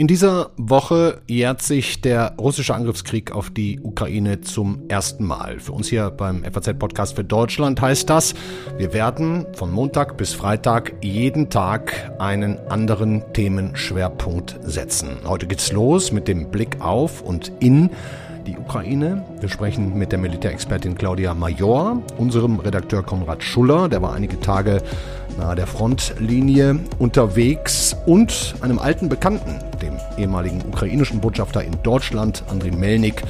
In dieser Woche jährt sich der russische Angriffskrieg auf die Ukraine zum ersten Mal. Für uns hier beim FAZ-Podcast für Deutschland heißt das, wir werden von Montag bis Freitag jeden Tag einen anderen Themenschwerpunkt setzen. Heute geht's los mit dem Blick auf und in die Ukraine. Wir sprechen mit der Militärexpertin Claudia Major, unserem Redakteur Konrad Schuller, der war einige Tage nahe der Frontlinie unterwegs und einem alten Bekannten, dem ehemaligen ukrainischen Botschafter in Deutschland, Andriy Melnik,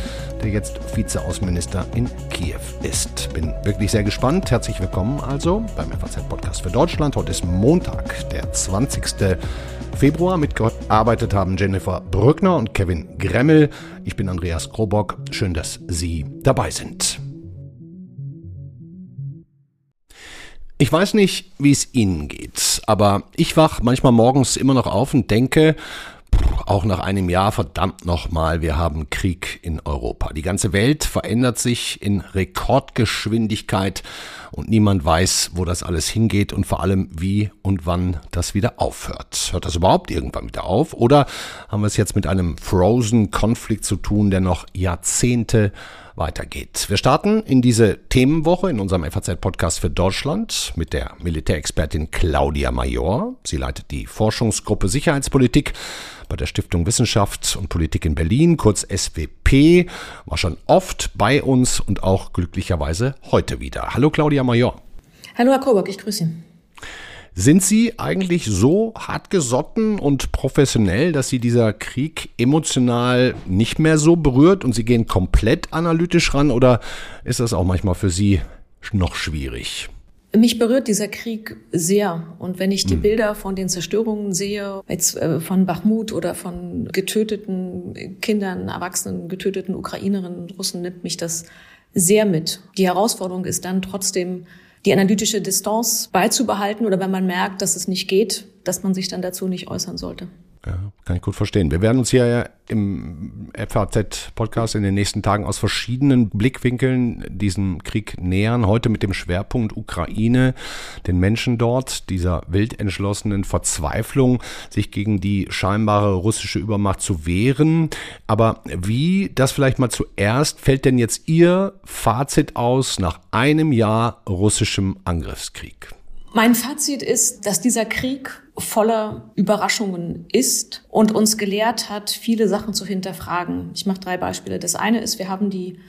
der jetzt Vizeaußenminister in Kiew ist. Bin wirklich sehr gespannt. Herzlich willkommen also beim FAZ-Podcast für Deutschland. Heute ist Montag, der 20. Februar. Mitgearbeitet haben Jennifer Brückner und Kevin Gremmel. Ich bin Andreas Krobock. Schön, dass Sie dabei sind. Ich weiß nicht, wie es Ihnen geht, aber ich wach manchmal morgens immer noch auf und denke, auch nach einem Jahr, verdammt nochmal, wir haben Krieg in Europa. Die ganze Welt verändert sich in Rekordgeschwindigkeit und niemand weiß, wo das alles hingeht und vor allem, wie und wann das wieder aufhört. Hört das überhaupt irgendwann wieder auf? Oder haben wir es jetzt mit einem Frozen-Konflikt zu tun, der noch Jahrzehnte weitergeht. Wir starten in diese Themenwoche in unserem FAZ-Podcast für Deutschland mit der Militärexpertin Claudia Major. Sie leitet die Forschungsgruppe Sicherheitspolitik bei der Stiftung Wissenschaft und Politik in Berlin, kurz SWP, war schon oft bei uns und auch glücklicherweise heute wieder. Hallo Claudia Major. Hallo Herr Kobock, ich grüße Sie. Sind Sie eigentlich so hartgesotten und professionell, dass Sie dieser Krieg emotional nicht mehr so berührt und Sie gehen komplett analytisch ran oder ist das auch manchmal für Sie noch schwierig? Mich berührt dieser Krieg sehr. Und wenn ich die hm. Bilder von den Zerstörungen sehe, jetzt äh, von Bachmut oder von getöteten Kindern, Erwachsenen, getöteten Ukrainerinnen und Russen, nimmt mich das sehr mit. Die Herausforderung ist dann trotzdem, die analytische Distanz beizubehalten oder wenn man merkt, dass es nicht geht, dass man sich dann dazu nicht äußern sollte. Ja, kann ich gut verstehen. Wir werden uns hier im FAZ-Podcast in den nächsten Tagen aus verschiedenen Blickwinkeln diesem Krieg nähern. Heute mit dem Schwerpunkt Ukraine, den Menschen dort, dieser wild entschlossenen Verzweiflung, sich gegen die scheinbare russische Übermacht zu wehren. Aber wie, das vielleicht mal zuerst, fällt denn jetzt Ihr Fazit aus nach einem Jahr russischem Angriffskrieg? Mein Fazit ist, dass dieser Krieg voller Überraschungen ist und uns gelehrt hat, viele Sachen zu hinterfragen. Ich mache drei Beispiele. Das eine ist, wir haben die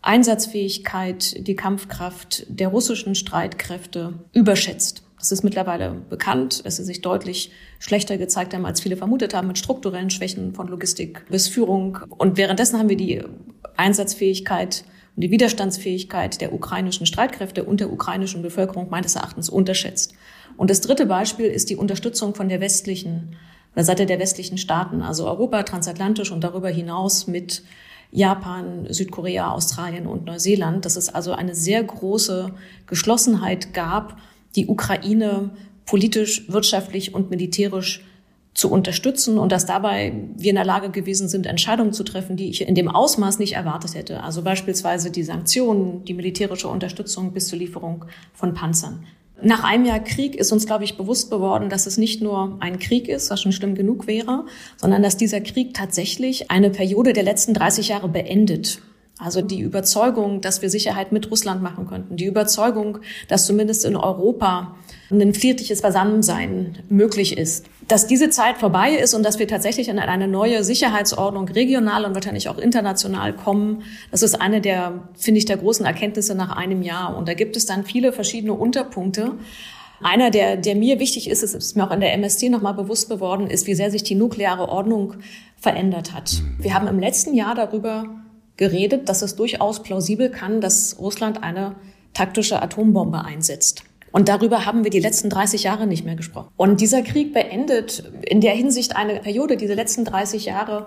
Einsatzfähigkeit, die Kampfkraft der russischen Streitkräfte überschätzt. Das ist mittlerweile bekannt, dass sie sich deutlich schlechter gezeigt haben, als viele vermutet haben, mit strukturellen Schwächen von Logistik bis Führung. Und währenddessen haben wir die Einsatzfähigkeit und die Widerstandsfähigkeit der ukrainischen Streitkräfte und der ukrainischen Bevölkerung meines Erachtens unterschätzt. Und das dritte Beispiel ist die Unterstützung von der westlichen, der Seite der westlichen Staaten, also Europa, transatlantisch und darüber hinaus mit Japan, Südkorea, Australien und Neuseeland, dass es also eine sehr große Geschlossenheit gab, die Ukraine politisch, wirtschaftlich und militärisch zu unterstützen und dass dabei wir in der Lage gewesen sind, Entscheidungen zu treffen, die ich in dem Ausmaß nicht erwartet hätte. Also beispielsweise die Sanktionen, die militärische Unterstützung bis zur Lieferung von Panzern. Nach einem Jahr Krieg ist uns, glaube ich, bewusst geworden, dass es nicht nur ein Krieg ist, was schon schlimm genug wäre, sondern dass dieser Krieg tatsächlich eine Periode der letzten 30 Jahre beendet. Also die Überzeugung, dass wir Sicherheit mit Russland machen könnten, die Überzeugung, dass zumindest in Europa ein friedliches Beisammensein möglich ist. Dass diese Zeit vorbei ist und dass wir tatsächlich in eine neue Sicherheitsordnung regional und wahrscheinlich auch international kommen, das ist eine der, finde ich, der großen Erkenntnisse nach einem Jahr. Und da gibt es dann viele verschiedene Unterpunkte. Einer, der, der mir wichtig ist, ist mir auch in der MST nochmal bewusst geworden, ist, wie sehr sich die nukleare Ordnung verändert hat. Wir haben im letzten Jahr darüber geredet, dass es durchaus plausibel kann, dass Russland eine taktische Atombombe einsetzt. Und darüber haben wir die letzten 30 Jahre nicht mehr gesprochen. Und dieser Krieg beendet in der Hinsicht eine Periode, diese letzten 30 Jahre,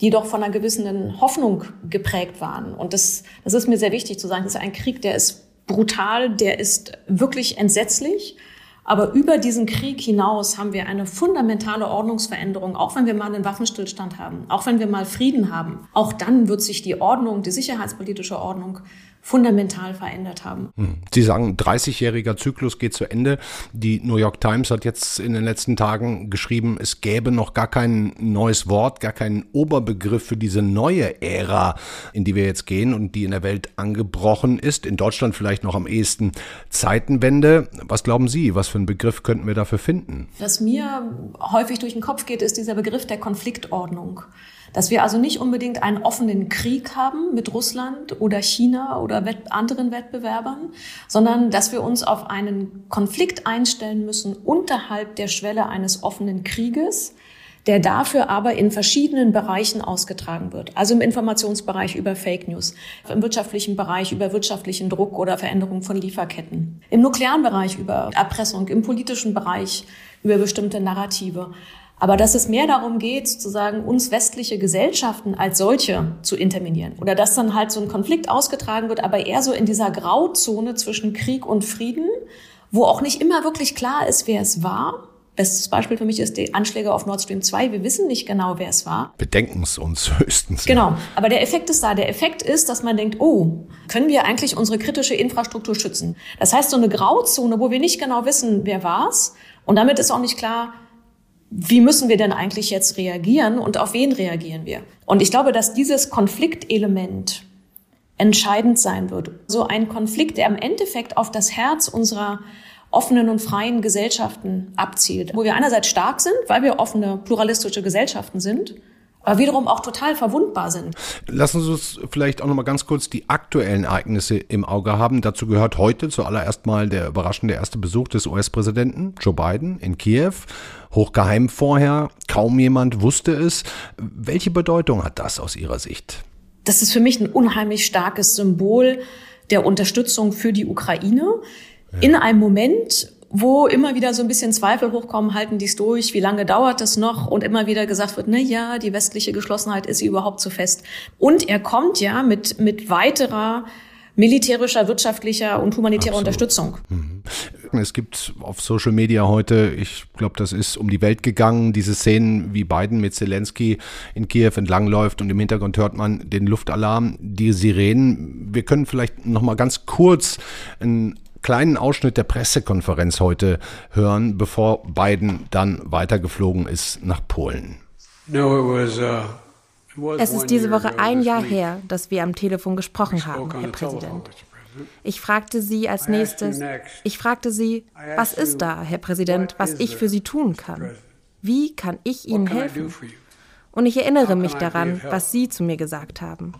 die doch von einer gewissen Hoffnung geprägt waren. Und das, das ist mir sehr wichtig zu sagen. Das ist ein Krieg, der ist brutal, der ist wirklich entsetzlich. Aber über diesen Krieg hinaus haben wir eine fundamentale Ordnungsveränderung, auch wenn wir mal einen Waffenstillstand haben, auch wenn wir mal Frieden haben. Auch dann wird sich die Ordnung, die sicherheitspolitische Ordnung fundamental verändert haben. Hm. Sie sagen, 30-jähriger Zyklus geht zu Ende. Die New York Times hat jetzt in den letzten Tagen geschrieben, es gäbe noch gar kein neues Wort, gar keinen Oberbegriff für diese neue Ära, in die wir jetzt gehen und die in der Welt angebrochen ist. In Deutschland vielleicht noch am ehesten Zeitenwende. Was glauben Sie, was für einen Begriff könnten wir dafür finden? Was mir häufig durch den Kopf geht, ist dieser Begriff der Konfliktordnung. Dass wir also nicht unbedingt einen offenen Krieg haben mit Russland oder China oder anderen Wettbewerbern, sondern dass wir uns auf einen Konflikt einstellen müssen unterhalb der Schwelle eines offenen Krieges, der dafür aber in verschiedenen Bereichen ausgetragen wird. Also im Informationsbereich über Fake News, im wirtschaftlichen Bereich über wirtschaftlichen Druck oder Veränderung von Lieferketten, im nuklearen Bereich über Erpressung, im politischen Bereich über bestimmte Narrative. Aber dass es mehr darum geht, sozusagen uns westliche Gesellschaften als solche zu interminieren. Oder dass dann halt so ein Konflikt ausgetragen wird, aber eher so in dieser Grauzone zwischen Krieg und Frieden, wo auch nicht immer wirklich klar ist, wer es war. Bestes Beispiel für mich ist die Anschläge auf Nord Stream 2. Wir wissen nicht genau, wer es war. Wir denken es uns höchstens. Genau. Aber der Effekt ist da. Der Effekt ist, dass man denkt, oh, können wir eigentlich unsere kritische Infrastruktur schützen? Das heißt, so eine Grauzone, wo wir nicht genau wissen, wer war's. Und damit ist auch nicht klar, wie müssen wir denn eigentlich jetzt reagieren und auf wen reagieren wir? Und ich glaube, dass dieses Konfliktelement entscheidend sein wird. So ein Konflikt, der im Endeffekt auf das Herz unserer offenen und freien Gesellschaften abzielt, wo wir einerseits stark sind, weil wir offene, pluralistische Gesellschaften sind, aber wiederum auch total verwundbar sind. Lassen Sie uns vielleicht auch noch mal ganz kurz die aktuellen Ereignisse im Auge haben. Dazu gehört heute zuallererst mal der überraschende erste Besuch des US-Präsidenten Joe Biden in Kiew. Hochgeheim vorher, kaum jemand wusste es. Welche Bedeutung hat das aus Ihrer Sicht? Das ist für mich ein unheimlich starkes Symbol der Unterstützung für die Ukraine. Ja. In einem Moment, wo immer wieder so ein bisschen Zweifel hochkommen, halten die es durch, wie lange dauert das noch? Und immer wieder gesagt wird, na ja, die westliche Geschlossenheit ist sie überhaupt zu fest. Und er kommt ja mit, mit weiterer militärischer, wirtschaftlicher und humanitärer Absolut. Unterstützung. Mhm. Es gibt auf Social Media heute, ich glaube, das ist um die Welt gegangen, diese Szenen, wie Biden mit Zelensky in Kiew entlangläuft und im Hintergrund hört man den Luftalarm, die Sirenen. Wir können vielleicht noch mal ganz kurz einen kleinen Ausschnitt der Pressekonferenz heute hören, bevor Biden dann weitergeflogen ist nach Polen. Uh, es ist diese Woche ein Jahr her, dass wir am Telefon gesprochen haben, Herr Präsident. Ich fragte Sie als nächstes, ich fragte Sie, was ist da, Herr Präsident, was ich für Sie tun kann? Wie kann ich Ihnen helfen? Und ich erinnere mich daran, was Sie zu mir gesagt haben.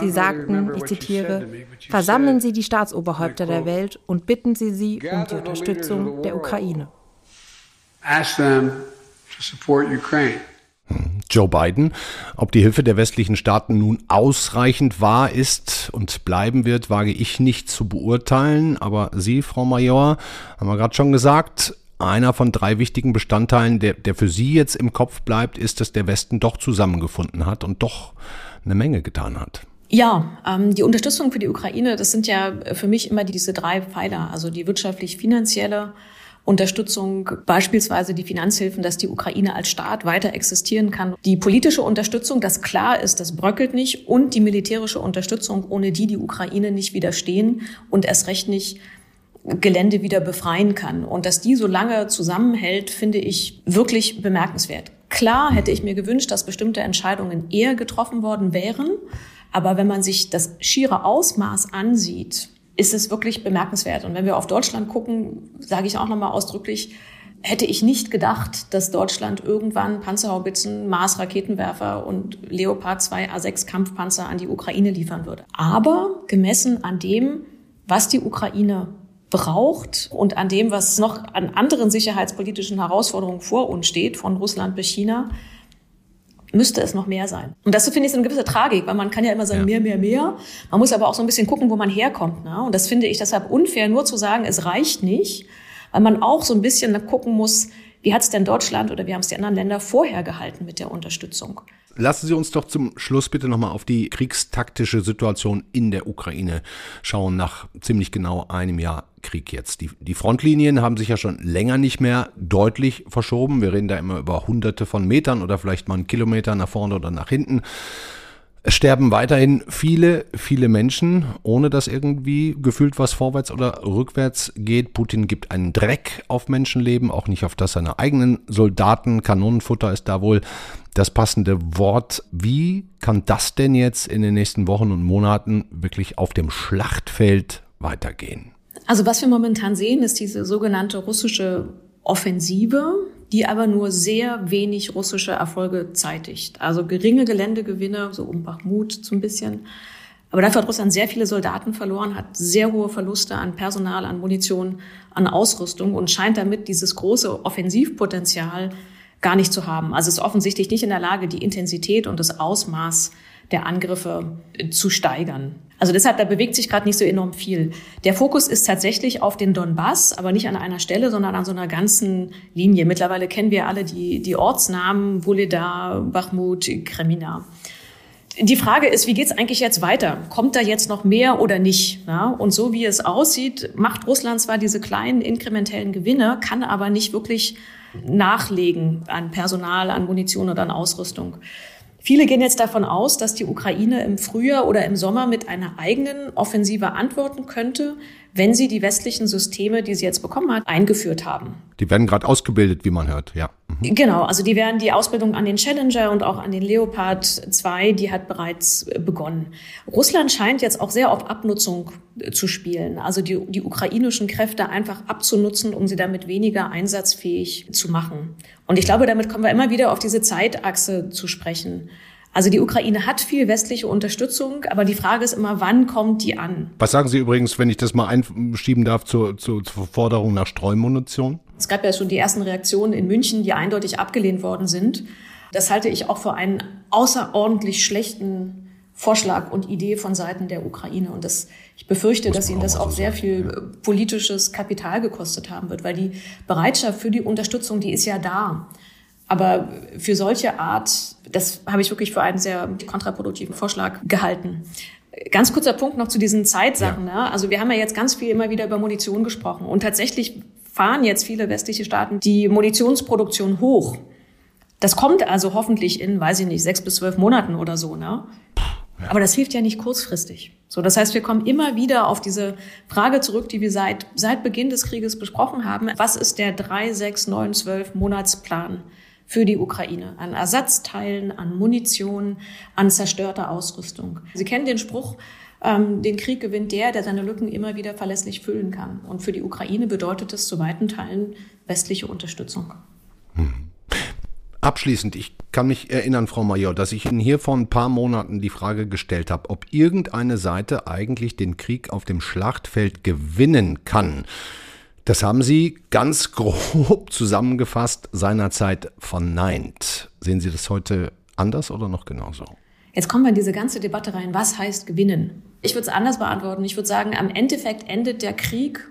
Sie sagten, ich zitiere, versammeln Sie die Staatsoberhäupter der Welt und bitten Sie sie um die Unterstützung der Ukraine. Joe Biden. Ob die Hilfe der westlichen Staaten nun ausreichend war, ist und bleiben wird, wage ich nicht zu beurteilen. Aber Sie, Frau Major, haben wir gerade schon gesagt, einer von drei wichtigen Bestandteilen, der, der für Sie jetzt im Kopf bleibt, ist, dass der Westen doch zusammengefunden hat und doch eine Menge getan hat. Ja, ähm, die Unterstützung für die Ukraine, das sind ja für mich immer diese drei Pfeiler, also die wirtschaftlich-finanzielle Unterstützung, beispielsweise die Finanzhilfen, dass die Ukraine als Staat weiter existieren kann. Die politische Unterstützung, das klar ist, das bröckelt nicht und die militärische Unterstützung, ohne die die Ukraine nicht widerstehen und erst recht nicht Gelände wieder befreien kann. Und dass die so lange zusammenhält, finde ich wirklich bemerkenswert. Klar hätte ich mir gewünscht, dass bestimmte Entscheidungen eher getroffen worden wären. Aber wenn man sich das schiere Ausmaß ansieht, ist es wirklich bemerkenswert. Und wenn wir auf Deutschland gucken, sage ich auch nochmal ausdrücklich, hätte ich nicht gedacht, dass Deutschland irgendwann Panzerhaubitzen, Mars-Raketenwerfer und Leopard 2 A6 Kampfpanzer an die Ukraine liefern würde. Aber gemessen an dem, was die Ukraine braucht und an dem, was noch an anderen sicherheitspolitischen Herausforderungen vor uns steht, von Russland bis China, müsste es noch mehr sein. Und das finde ich so eine gewisse Tragik, weil man kann ja immer sagen, ja. mehr, mehr, mehr. Man muss aber auch so ein bisschen gucken, wo man herkommt. Ne? Und das finde ich deshalb unfair, nur zu sagen, es reicht nicht, weil man auch so ein bisschen gucken muss, wie hat es denn Deutschland oder wie haben es die anderen Länder vorher gehalten mit der Unterstützung? Lassen Sie uns doch zum Schluss bitte nochmal auf die kriegstaktische Situation in der Ukraine schauen, nach ziemlich genau einem Jahr Krieg jetzt. Die, die Frontlinien haben sich ja schon länger nicht mehr deutlich verschoben. Wir reden da immer über hunderte von Metern oder vielleicht mal einen Kilometer nach vorne oder nach hinten. Es sterben weiterhin viele, viele Menschen, ohne dass irgendwie gefühlt was vorwärts oder rückwärts geht. Putin gibt einen Dreck auf Menschenleben, auch nicht auf das seiner eigenen Soldaten. Kanonenfutter ist da wohl das passende Wort. Wie kann das denn jetzt in den nächsten Wochen und Monaten wirklich auf dem Schlachtfeld weitergehen? Also was wir momentan sehen, ist diese sogenannte russische Offensive, die aber nur sehr wenig russische Erfolge zeitigt. Also geringe Geländegewinne, so um Bachmut so ein bisschen. Aber dafür hat Russland sehr viele Soldaten verloren, hat sehr hohe Verluste an Personal, an Munition, an Ausrüstung und scheint damit dieses große Offensivpotenzial gar nicht zu haben. Also ist offensichtlich nicht in der Lage, die Intensität und das Ausmaß der Angriffe zu steigern. Also deshalb, da bewegt sich gerade nicht so enorm viel. Der Fokus ist tatsächlich auf den Donbass, aber nicht an einer Stelle, sondern an so einer ganzen Linie. Mittlerweile kennen wir alle die, die Ortsnamen, Wuledar, Bachmut, Kremina. Die Frage ist, wie geht's eigentlich jetzt weiter? Kommt da jetzt noch mehr oder nicht? Ja, und so wie es aussieht, macht Russland zwar diese kleinen inkrementellen Gewinne, kann aber nicht wirklich nachlegen an Personal, an Munition oder an Ausrüstung. Viele gehen jetzt davon aus, dass die Ukraine im Frühjahr oder im Sommer mit einer eigenen Offensive antworten könnte, wenn sie die westlichen Systeme, die sie jetzt bekommen hat, eingeführt haben. Die werden gerade ausgebildet, wie man hört, ja. Mhm. Genau, also die werden die Ausbildung an den Challenger und auch an den Leopard 2, die hat bereits begonnen. Russland scheint jetzt auch sehr auf Abnutzung zu spielen, also die, die ukrainischen Kräfte einfach abzunutzen, um sie damit weniger einsatzfähig zu machen. Und ich glaube, damit kommen wir immer wieder auf diese Zeitachse zu sprechen. Also die Ukraine hat viel westliche Unterstützung, aber die Frage ist immer, wann kommt die an? Was sagen Sie übrigens, wenn ich das mal einschieben darf, zur, zur, zur Forderung nach Streumunition? Es gab ja schon die ersten Reaktionen in München, die eindeutig abgelehnt worden sind. Das halte ich auch für einen außerordentlich schlechten Vorschlag und Idee von Seiten der Ukraine. Und das, ich befürchte, dass ihnen das auch sehr viel politisches Kapital gekostet haben wird, weil die Bereitschaft für die Unterstützung, die ist ja da. Aber für solche Art, das habe ich wirklich für einen sehr kontraproduktiven Vorschlag gehalten. Ganz kurzer Punkt noch zu diesen Zeitsachen. Ja. Ne? Also wir haben ja jetzt ganz viel immer wieder über Munition gesprochen. Und tatsächlich fahren jetzt viele westliche Staaten die Munitionsproduktion hoch. Das kommt also hoffentlich in, weiß ich nicht, sechs bis zwölf Monaten oder so. Ne? Aber das hilft ja nicht kurzfristig. So, das heißt, wir kommen immer wieder auf diese Frage zurück, die wir seit, seit Beginn des Krieges besprochen haben. Was ist der drei, sechs, neun, zwölf Monatsplan? für die Ukraine an Ersatzteilen, an Munition, an zerstörter Ausrüstung. Sie kennen den Spruch, ähm, den Krieg gewinnt der, der seine Lücken immer wieder verlässlich füllen kann. Und für die Ukraine bedeutet es zu weiten Teilen westliche Unterstützung. Hm. Abschließend, ich kann mich erinnern, Frau Major, dass ich Ihnen hier vor ein paar Monaten die Frage gestellt habe, ob irgendeine Seite eigentlich den Krieg auf dem Schlachtfeld gewinnen kann. Das haben Sie ganz grob zusammengefasst seinerzeit verneint. Sehen Sie das heute anders oder noch genauso? Jetzt kommen wir in diese ganze Debatte rein. Was heißt gewinnen? Ich würde es anders beantworten. Ich würde sagen, am Endeffekt endet der Krieg,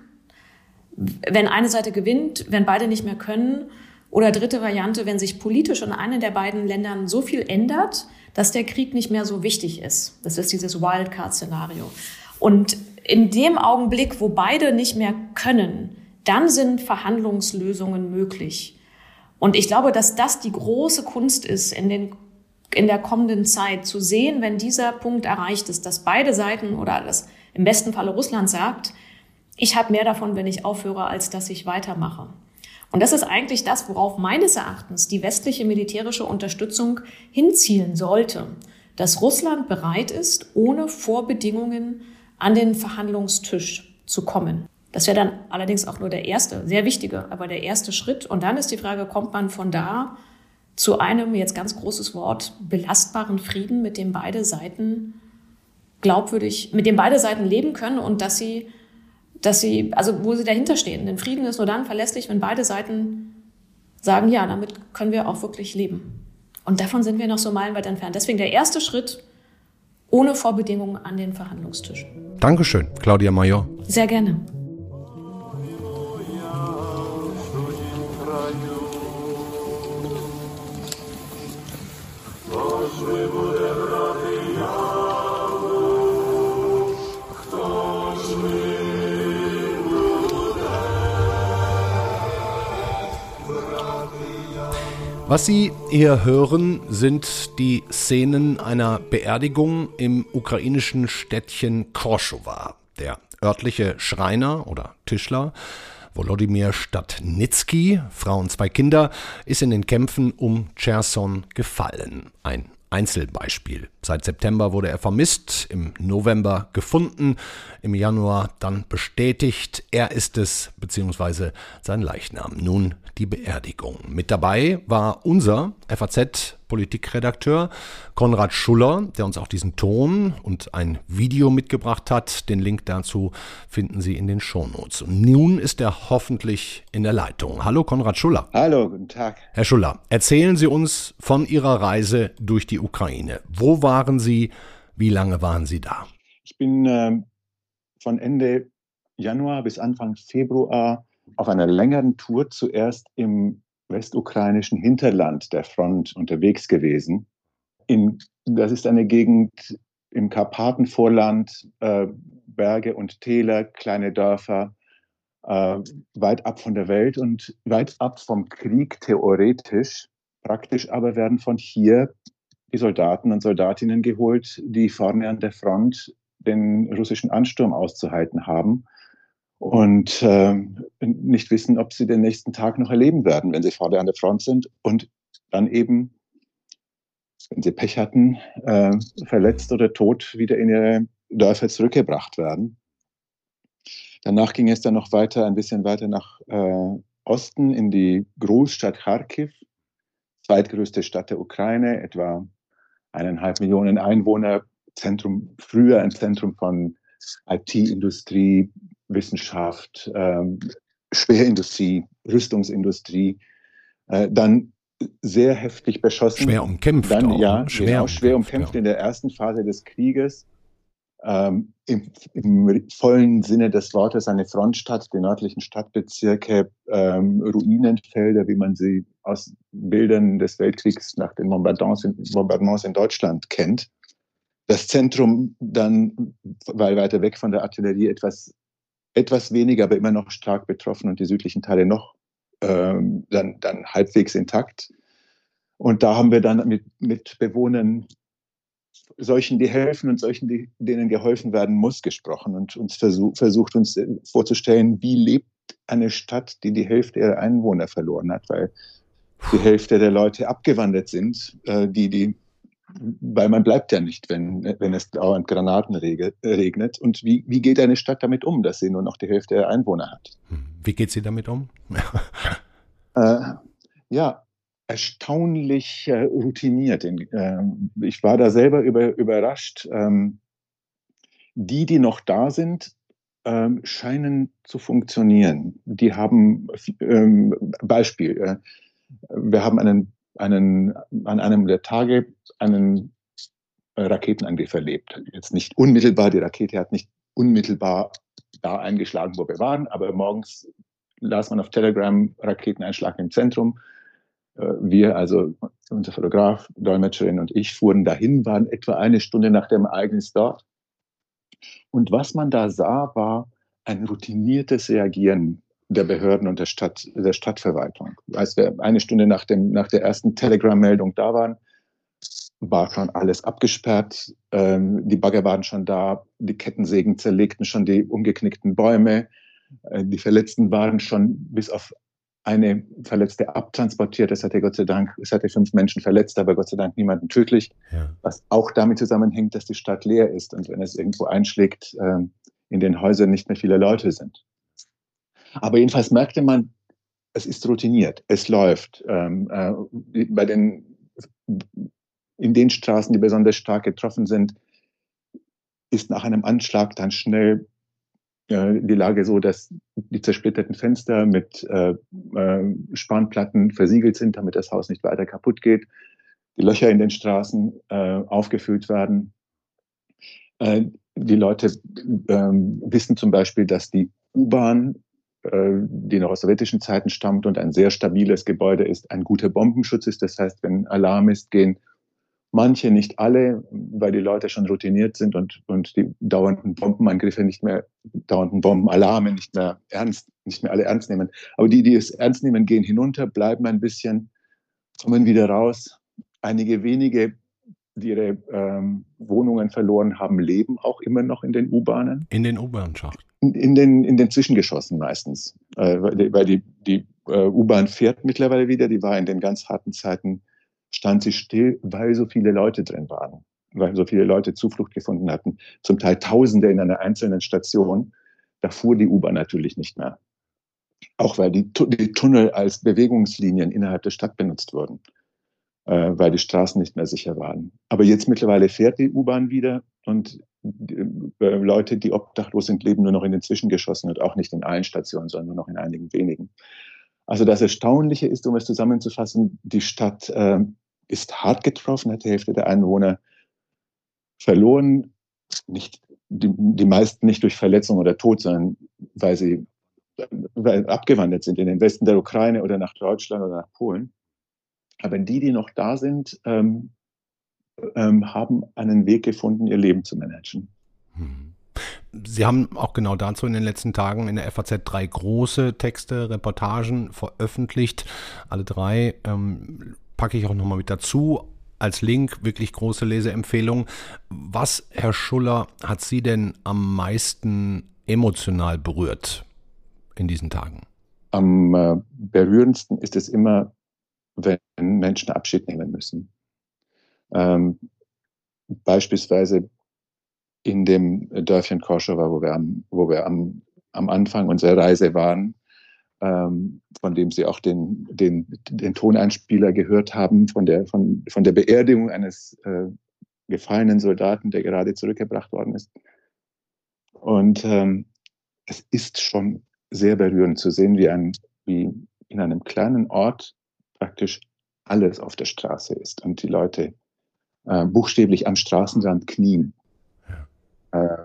wenn eine Seite gewinnt, wenn beide nicht mehr können. Oder dritte Variante, wenn sich politisch in einem der beiden Ländern so viel ändert, dass der Krieg nicht mehr so wichtig ist. Das ist dieses Wildcard-Szenario. Und in dem Augenblick, wo beide nicht mehr können, dann sind Verhandlungslösungen möglich. Und ich glaube, dass das die große Kunst ist in, den, in der kommenden Zeit, zu sehen, wenn dieser Punkt erreicht ist, dass beide Seiten oder das im besten Falle Russland sagt, ich habe mehr davon, wenn ich aufhöre, als dass ich weitermache. Und das ist eigentlich das, worauf meines Erachtens die westliche militärische Unterstützung hinzielen sollte, dass Russland bereit ist, ohne Vorbedingungen an den Verhandlungstisch zu kommen. Das wäre dann allerdings auch nur der erste, sehr wichtige, aber der erste Schritt. Und dann ist die Frage, kommt man von da zu einem, jetzt ganz großes Wort, belastbaren Frieden, mit dem beide Seiten glaubwürdig, mit dem beide Seiten leben können und dass sie, dass sie, also wo sie dahinter stehen. Denn Frieden ist nur dann verlässlich, wenn beide Seiten sagen, ja, damit können wir auch wirklich leben. Und davon sind wir noch so meilenweit entfernt. Deswegen der erste Schritt, ohne Vorbedingungen an den Verhandlungstisch. Dankeschön, Claudia Major. Sehr gerne. Was Sie hier hören, sind die Szenen einer Beerdigung im ukrainischen Städtchen Korschowa. Der örtliche Schreiner oder Tischler Volodymyr Stadnitsky, Frau und zwei Kinder, ist in den Kämpfen um Cherson gefallen. Ein Einzelbeispiel. Seit September wurde er vermisst, im November gefunden, im Januar dann bestätigt. Er ist es, beziehungsweise sein Leichnam. Nun die Beerdigung. Mit dabei war unser FAZ Politikredakteur Konrad Schuller, der uns auch diesen Ton und ein Video mitgebracht hat. Den Link dazu finden Sie in den Shownotes. Und nun ist er hoffentlich in der Leitung. Hallo Konrad Schuller. Hallo, guten Tag. Herr Schuller, erzählen Sie uns von Ihrer Reise durch die Ukraine. Wo waren Sie? Wie lange waren Sie da? Ich bin äh, von Ende Januar bis Anfang Februar auf einer längeren Tour zuerst im westukrainischen Hinterland der Front unterwegs gewesen. In, das ist eine Gegend im Karpatenvorland, äh, Berge und Täler, kleine Dörfer, äh, weit ab von der Welt und weit ab vom Krieg theoretisch. Praktisch aber werden von hier die Soldaten und Soldatinnen geholt, die vorne an der Front den russischen Ansturm auszuhalten haben und äh, nicht wissen, ob sie den nächsten Tag noch erleben werden, wenn sie vorne an der Front sind und dann eben, wenn sie Pech hatten, äh, verletzt oder tot wieder in ihre Dörfer zurückgebracht werden. Danach ging es dann noch weiter, ein bisschen weiter nach äh, Osten in die Großstadt Kharkiv, zweitgrößte Stadt der Ukraine, etwa eineinhalb Millionen Einwohner, Zentrum, früher ein Zentrum von IT-Industrie, Wissenschaft, ähm, Schwerindustrie, Rüstungsindustrie, äh, dann sehr heftig beschossen. Schwer umkämpft. Dann, auch, ja, ne? schwer, genau, schwer umkämpft ja. in der ersten Phase des Krieges. Ähm, im, im, vollen Sinne des Wortes eine Frontstadt, die nördlichen Stadtbezirke, ähm, Ruinenfelder, wie man sie aus Bildern des Weltkriegs nach den Bombardements in, Bombardements in Deutschland kennt. Das Zentrum dann, weil weiter weg von der Artillerie, etwas etwas weniger, aber immer noch stark betroffen und die südlichen Teile noch ähm, dann, dann halbwegs intakt. Und da haben wir dann mit, mit Bewohnern, solchen, die helfen und solchen, die, denen geholfen werden muss, gesprochen und uns versuch, versucht, uns äh, vorzustellen, wie lebt eine Stadt, die die Hälfte ihrer Einwohner verloren hat, weil die Hälfte der Leute abgewandert sind, äh, die die weil man bleibt ja nicht, wenn, wenn es dauernd Granaten regnet. Und wie, wie geht eine Stadt damit um, dass sie nur noch die Hälfte der Einwohner hat? Hm. Wie geht sie damit um? äh, ja, erstaunlich äh, routiniert. Äh, ich war da selber über, überrascht. Ähm, die, die noch da sind, ähm, scheinen zu funktionieren. Die haben, ähm, Beispiel, äh, wir haben einen einen, an einem der Tage einen äh, Raketenangriff erlebt. Jetzt nicht unmittelbar, die Rakete hat nicht unmittelbar da eingeschlagen, wo wir waren, aber morgens las man auf Telegram Raketeneinschlag im Zentrum. Äh, wir, also unser Fotograf, Dolmetscherin und ich, fuhren dahin, waren etwa eine Stunde nach dem Ereignis dort. Und was man da sah, war ein routiniertes Reagieren der Behörden und der Stadt, der Stadtverwaltung. Als wir eine Stunde nach, dem, nach der ersten Telegram-Meldung da waren, war schon alles abgesperrt. Ähm, die Bagger waren schon da, die Kettensägen zerlegten schon die umgeknickten Bäume. Äh, die Verletzten waren schon bis auf eine Verletzte abtransportiert. Es hatte Gott sei Dank, es hatte fünf Menschen verletzt, aber Gott sei Dank niemanden tödlich. Ja. Was auch damit zusammenhängt, dass die Stadt leer ist und wenn es irgendwo einschlägt, äh, in den Häusern nicht mehr viele Leute sind. Aber jedenfalls merkte man, es ist routiniert, es läuft. Ähm, äh, bei den, in den Straßen, die besonders stark getroffen sind, ist nach einem Anschlag dann schnell äh, die Lage so, dass die zersplitterten Fenster mit äh, äh, Spanplatten versiegelt sind, damit das Haus nicht weiter kaputt geht. Die Löcher in den Straßen äh, aufgefüllt werden. Äh, die Leute ähm, wissen zum Beispiel, dass die U-Bahn die noch aus sowjetischen Zeiten stammt und ein sehr stabiles Gebäude ist, ein guter Bombenschutz ist. Das heißt, wenn Alarm ist, gehen manche, nicht alle, weil die Leute schon routiniert sind und, und die dauernden Bombenangriffe nicht mehr, dauernden Bombenalarme nicht mehr ernst, nicht mehr alle ernst nehmen. Aber die, die es ernst nehmen, gehen hinunter, bleiben ein bisschen kommen wieder raus. Einige wenige, die ihre ähm, Wohnungen verloren haben, leben auch immer noch in den U-Bahnen. In den U-Bahn-Schachten? In, den, in den Zwischengeschossen meistens. Äh, weil die, die äh, U-Bahn fährt mittlerweile wieder. Die war in den ganz harten Zeiten, stand sie still, weil so viele Leute drin waren. Weil so viele Leute Zuflucht gefunden hatten. Zum Teil Tausende in einer einzelnen Station. Da fuhr die U-Bahn natürlich nicht mehr. Auch weil die, die Tunnel als Bewegungslinien innerhalb der Stadt benutzt wurden äh, weil die Straßen nicht mehr sicher waren. Aber jetzt mittlerweile fährt die U-Bahn wieder und Leute, die obdachlos sind, leben nur noch in den Zwischengeschossen und auch nicht in allen Stationen, sondern nur noch in einigen wenigen. Also das Erstaunliche ist, um es zusammenzufassen, die Stadt äh, ist hart getroffen, hat die Hälfte der Einwohner verloren, nicht, die, die meisten nicht durch Verletzung oder Tod, sondern weil sie weil abgewandert sind in den Westen der Ukraine oder nach Deutschland oder nach Polen. Aber die, die noch da sind, ähm, ähm, haben einen Weg gefunden, ihr Leben zu managen. Hm. Sie haben auch genau dazu in den letzten Tagen in der FAZ drei große Texte, Reportagen veröffentlicht. Alle drei ähm, packe ich auch nochmal mit dazu. Als Link wirklich große Leseempfehlung. Was, Herr Schuller, hat Sie denn am meisten emotional berührt in diesen Tagen? Am äh, berührendsten ist es immer, wenn Menschen Abschied nehmen müssen. Ähm, beispielsweise in dem Dörfchen Korschowa, wo wir, am, wo wir am, am Anfang unserer Reise waren, ähm, von dem Sie auch den, den, den Toneinspieler gehört haben, von der, von, von der Beerdigung eines äh, gefallenen Soldaten, der gerade zurückgebracht worden ist. Und ähm, es ist schon sehr berührend zu sehen, wie, ein, wie in einem kleinen Ort praktisch alles auf der Straße ist und die Leute äh, buchstäblich am Straßenrand knien, äh,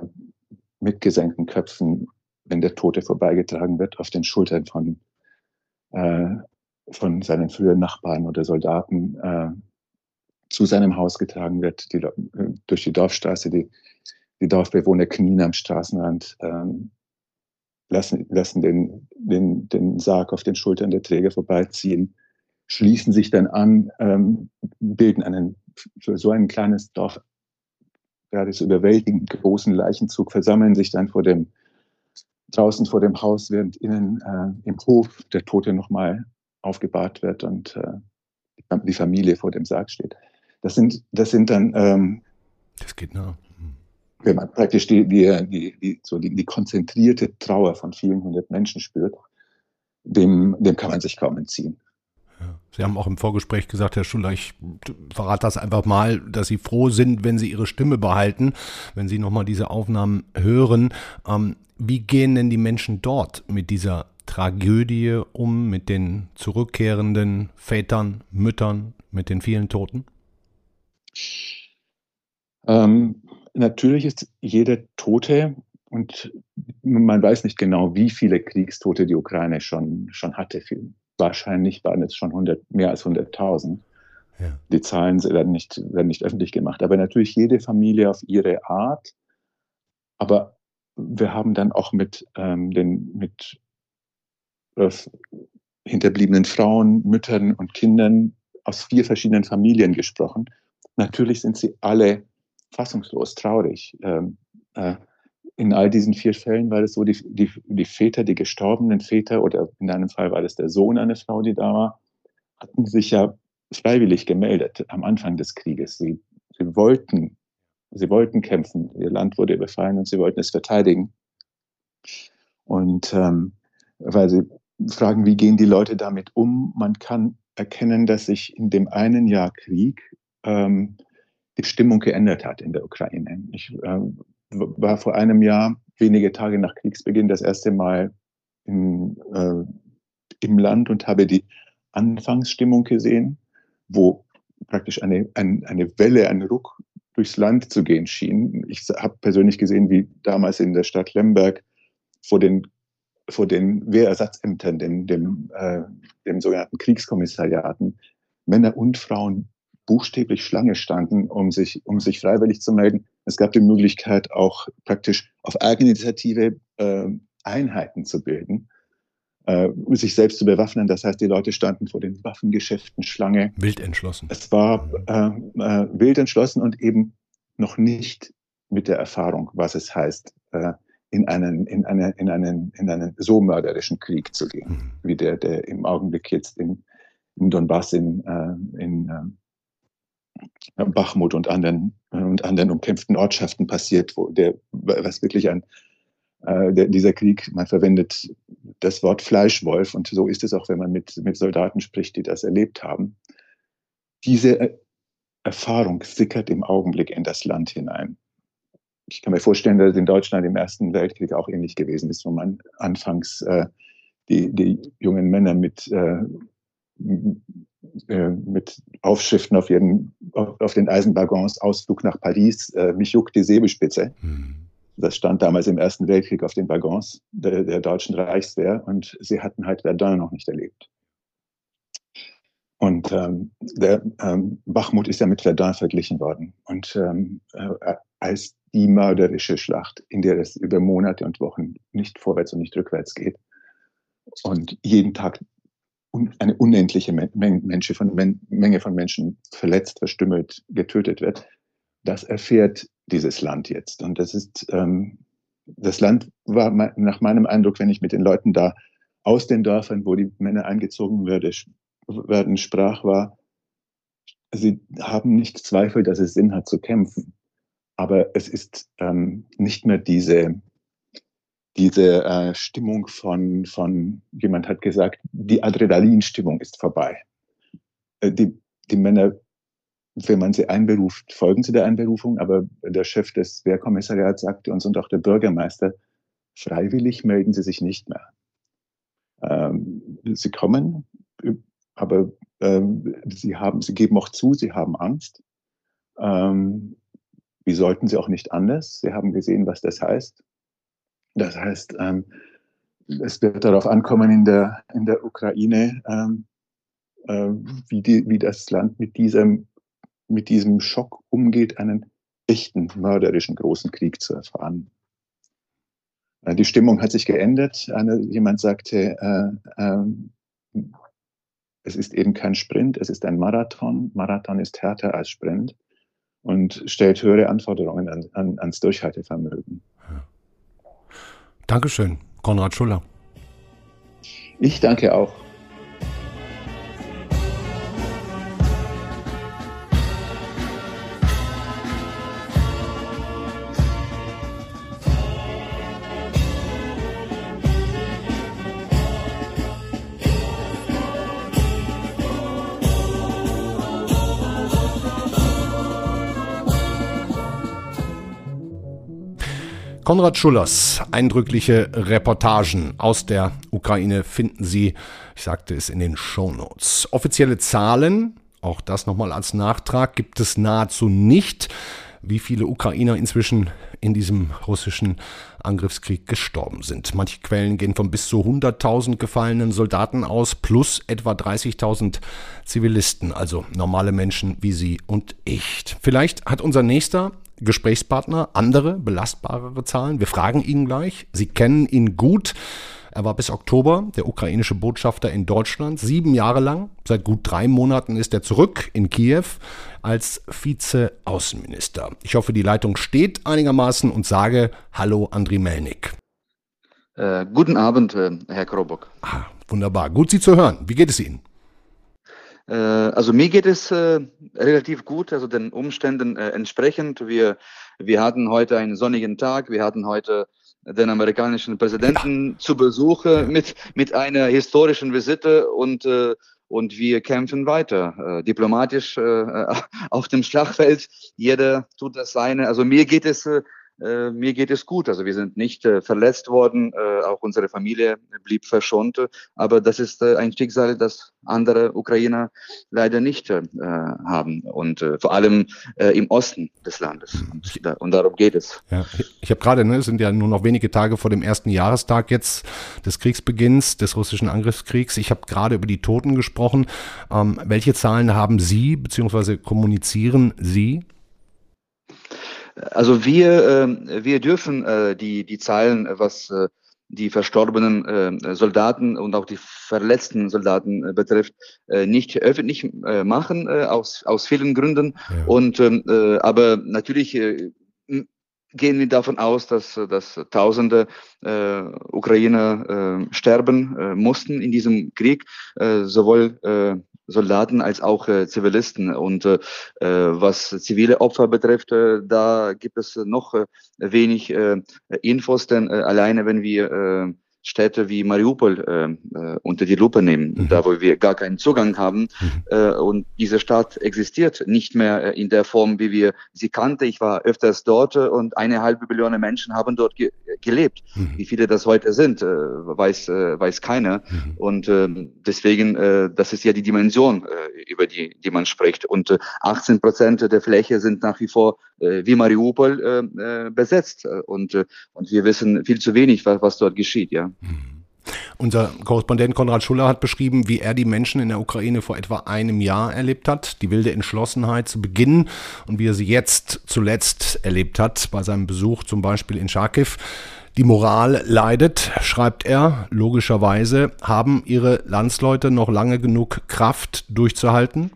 mit gesenkten Köpfen, wenn der Tote vorbeigetragen wird, auf den Schultern von, äh, von seinen früheren Nachbarn oder Soldaten äh, zu seinem Haus getragen wird, die, durch die Dorfstraße, die, die Dorfbewohner knien am Straßenrand, ähm, lassen, lassen den, den, den Sarg auf den Schultern der Träger vorbeiziehen schließen sich dann an, ähm, bilden einen, für so ein kleines Dorf, gerade so überwältigend großen Leichenzug, versammeln sich dann vor dem, draußen vor dem Haus, während innen äh, im Hof der Tote nochmal aufgebahrt wird und äh, die Familie vor dem Sarg steht. Das sind, das sind dann. Ähm, das geht nah. Wenn man praktisch die, die, die, die, so die, die konzentrierte Trauer von vielen hundert Menschen spürt, dem, dem kann man sich kaum entziehen. Sie haben auch im Vorgespräch gesagt, Herr Schuller, ich verrate das einfach mal, dass Sie froh sind, wenn Sie Ihre Stimme behalten, wenn Sie nochmal diese Aufnahmen hören. Ähm, wie gehen denn die Menschen dort mit dieser Tragödie um, mit den zurückkehrenden Vätern, Müttern, mit den vielen Toten? Ähm, natürlich ist jeder Tote und man weiß nicht genau, wie viele Kriegstote die Ukraine schon, schon hatte wahrscheinlich waren es schon 100, mehr als 100.000. Ja. Die Zahlen werden nicht, werden nicht öffentlich gemacht. Aber natürlich jede Familie auf ihre Art. Aber wir haben dann auch mit ähm, den mit äh, hinterbliebenen Frauen, Müttern und Kindern aus vier verschiedenen Familien gesprochen. Natürlich sind sie alle fassungslos, traurig. Ähm, äh, in all diesen vier Fällen war es so, die, die, die Väter, die gestorbenen Väter, oder in einem Fall war das der Sohn einer Frau, die da war, hatten sich ja freiwillig gemeldet am Anfang des Krieges. Sie, sie wollten, sie wollten kämpfen. Ihr Land wurde überfallen und sie wollten es verteidigen. Und ähm, weil sie fragen, wie gehen die Leute damit um? Man kann erkennen, dass sich in dem einen Jahr Krieg ähm, die Stimmung geändert hat in der Ukraine. Ich äh, war vor einem Jahr, wenige Tage nach Kriegsbeginn, das erste Mal im, äh, im Land und habe die Anfangsstimmung gesehen, wo praktisch eine, ein, eine Welle, ein Ruck durchs Land zu gehen schien. Ich habe persönlich gesehen, wie damals in der Stadt Lemberg vor den, vor den Wehrersatzämtern, dem, dem, äh, dem sogenannten Kriegskommissariaten, Männer und Frauen buchstäblich Schlange standen, um sich, um sich freiwillig zu melden. Es gab die Möglichkeit, auch praktisch auf Eigeninitiative äh, Einheiten zu bilden, äh, sich selbst zu bewaffnen. Das heißt, die Leute standen vor den Waffengeschäften Schlange. Wild entschlossen. Es war äh, äh, wild entschlossen und eben noch nicht mit der Erfahrung, was es heißt, äh, in einen, in, eine, in, einen, in einen so mörderischen Krieg zu gehen, mhm. wie der, der im Augenblick jetzt in, in Donbass, in, äh, in äh, Bachmut und anderen, und anderen umkämpften Ortschaften passiert, wo der, was wirklich ein, äh, der, dieser Krieg, man verwendet das Wort Fleischwolf und so ist es auch, wenn man mit, mit Soldaten spricht, die das erlebt haben. Diese Erfahrung sickert im Augenblick in das Land hinein ich kann mir vorstellen, dass es in Deutschland im Ersten Weltkrieg auch ähnlich gewesen ist, wo man anfangs äh, die, die jungen Männer mit, äh, äh, mit Aufschriften auf, ihren, auf, auf, den Eisenwaggons Ausflug nach Paris, äh, mich juckt die Säbelspitze. Mhm. Das stand damals im Ersten Weltkrieg auf den Waggons der, der deutschen Reichswehr und sie hatten halt Verdun noch nicht erlebt. Und ähm, der ähm, Bachmut ist ja mit Verdun verglichen worden. Und ähm, äh, als die mörderische Schlacht, in der es über Monate und Wochen nicht vorwärts und nicht rückwärts geht und jeden Tag eine unendliche Menge von, Menge von Menschen verletzt, verstümmelt, getötet wird. Das erfährt dieses Land jetzt. Und das ist, ähm, das Land war nach meinem Eindruck, wenn ich mit den Leuten da aus den Dörfern, wo die Männer eingezogen werden, sprach, war, sie haben nicht Zweifel, dass es Sinn hat zu kämpfen aber es ist ähm, nicht mehr diese, diese äh, Stimmung von, von, jemand hat gesagt, die Adrenalinstimmung ist vorbei. Äh, die, die Männer, wenn man sie einberuft, folgen sie der Einberufung, aber der Chef des Wehrkommissariats sagte uns und auch der Bürgermeister, freiwillig melden sie sich nicht mehr. Ähm, sie kommen, aber ähm, sie, haben, sie geben auch zu, sie haben Angst. Ähm, wie sollten sie auch nicht anders? Sie haben gesehen, was das heißt. Das heißt, ähm, es wird darauf ankommen in der, in der Ukraine, ähm, äh, wie, die, wie das Land mit diesem, mit diesem Schock umgeht, einen echten mörderischen großen Krieg zu erfahren. Äh, die Stimmung hat sich geändert. Eine, jemand sagte, äh, ähm, es ist eben kein Sprint, es ist ein Marathon. Marathon ist härter als Sprint und stellt höhere Anforderungen an, an, ans Durchhaltevermögen. Dankeschön, Konrad Schuller. Ich danke auch. Konrad Schullers eindrückliche Reportagen aus der Ukraine finden Sie, ich sagte es in den Shownotes. Offizielle Zahlen, auch das nochmal als Nachtrag, gibt es nahezu nicht, wie viele Ukrainer inzwischen in diesem russischen Angriffskrieg gestorben sind. Manche Quellen gehen von bis zu 100.000 gefallenen Soldaten aus, plus etwa 30.000 Zivilisten, also normale Menschen wie Sie und ich. Vielleicht hat unser nächster Gesprächspartner andere, belastbarere Zahlen. Wir fragen ihn gleich. Sie kennen ihn gut. Er war bis Oktober der ukrainische Botschafter in Deutschland, sieben Jahre lang. Seit gut drei Monaten ist er zurück in Kiew als Vize-Außenminister. Ich hoffe, die Leitung steht einigermaßen und sage Hallo, Andriy Melnik. Äh, guten Abend, äh, Herr Krobok. Ah, wunderbar. Gut, Sie zu hören. Wie geht es Ihnen? Äh, also mir geht es äh, relativ gut, also den Umständen äh, entsprechend. Wir, wir hatten heute einen sonnigen Tag, wir hatten heute den amerikanischen Präsidenten ja. zu Besuch mit, mit einer historischen Visite und, und wir kämpfen weiter, diplomatisch auf dem Schlachtfeld. Jeder tut das seine. Also mir geht es äh, mir geht es gut. Also wir sind nicht äh, verletzt worden, äh, auch unsere Familie blieb verschont. Aber das ist äh, ein Schicksal, das andere Ukrainer leider nicht äh, haben. Und äh, vor allem im Osten des Landes. Und, da, und darum geht es. Ja, ich habe gerade, ne, es sind ja nur noch wenige Tage vor dem ersten Jahrestag jetzt des Kriegsbeginns, des russischen Angriffskriegs. Ich habe gerade über die Toten gesprochen. Ähm, welche Zahlen haben Sie bzw. kommunizieren Sie? Also wir, äh, wir dürfen äh, die, die Zahlen, was, äh, die verstorbenen äh, Soldaten und auch die verletzten Soldaten äh, betrifft, äh, nicht öffentlich äh, machen, äh, aus, aus vielen Gründen. Ja. Und ähm, äh, aber natürlich äh, gehen wir davon aus, dass, dass Tausende äh, Ukrainer äh, sterben äh, mussten in diesem Krieg, äh, sowohl äh, Soldaten als auch äh, Zivilisten. Und äh, äh, was zivile Opfer betrifft, äh, da gibt es noch äh, wenig äh, Infos, denn alleine wenn wir Städte wie Mariupol äh, äh, unter die Lupe nehmen, mhm. da wo wir gar keinen Zugang haben. Mhm. Äh, und diese Stadt existiert nicht mehr äh, in der Form, wie wir sie kannten. Ich war öfters dort äh, und eine halbe Million Menschen haben dort ge gelebt. Mhm. Wie viele das heute sind, äh, weiß, äh, weiß keiner. Mhm. Und äh, deswegen, äh, das ist ja die Dimension, äh, über die, die man spricht. Und äh, 18 Prozent der Fläche sind nach wie vor äh, wie Mariupol äh, äh, besetzt. Und, äh, und wir wissen viel zu wenig, was, was dort geschieht. Ja. Mhm. Unser Korrespondent Konrad Schuller hat beschrieben, wie er die Menschen in der Ukraine vor etwa einem Jahr erlebt hat, die wilde Entschlossenheit zu beginnen und wie er sie jetzt zuletzt erlebt hat, bei seinem Besuch zum Beispiel in Charkiw. Die Moral leidet, schreibt er, logischerweise. Haben Ihre Landsleute noch lange genug Kraft durchzuhalten?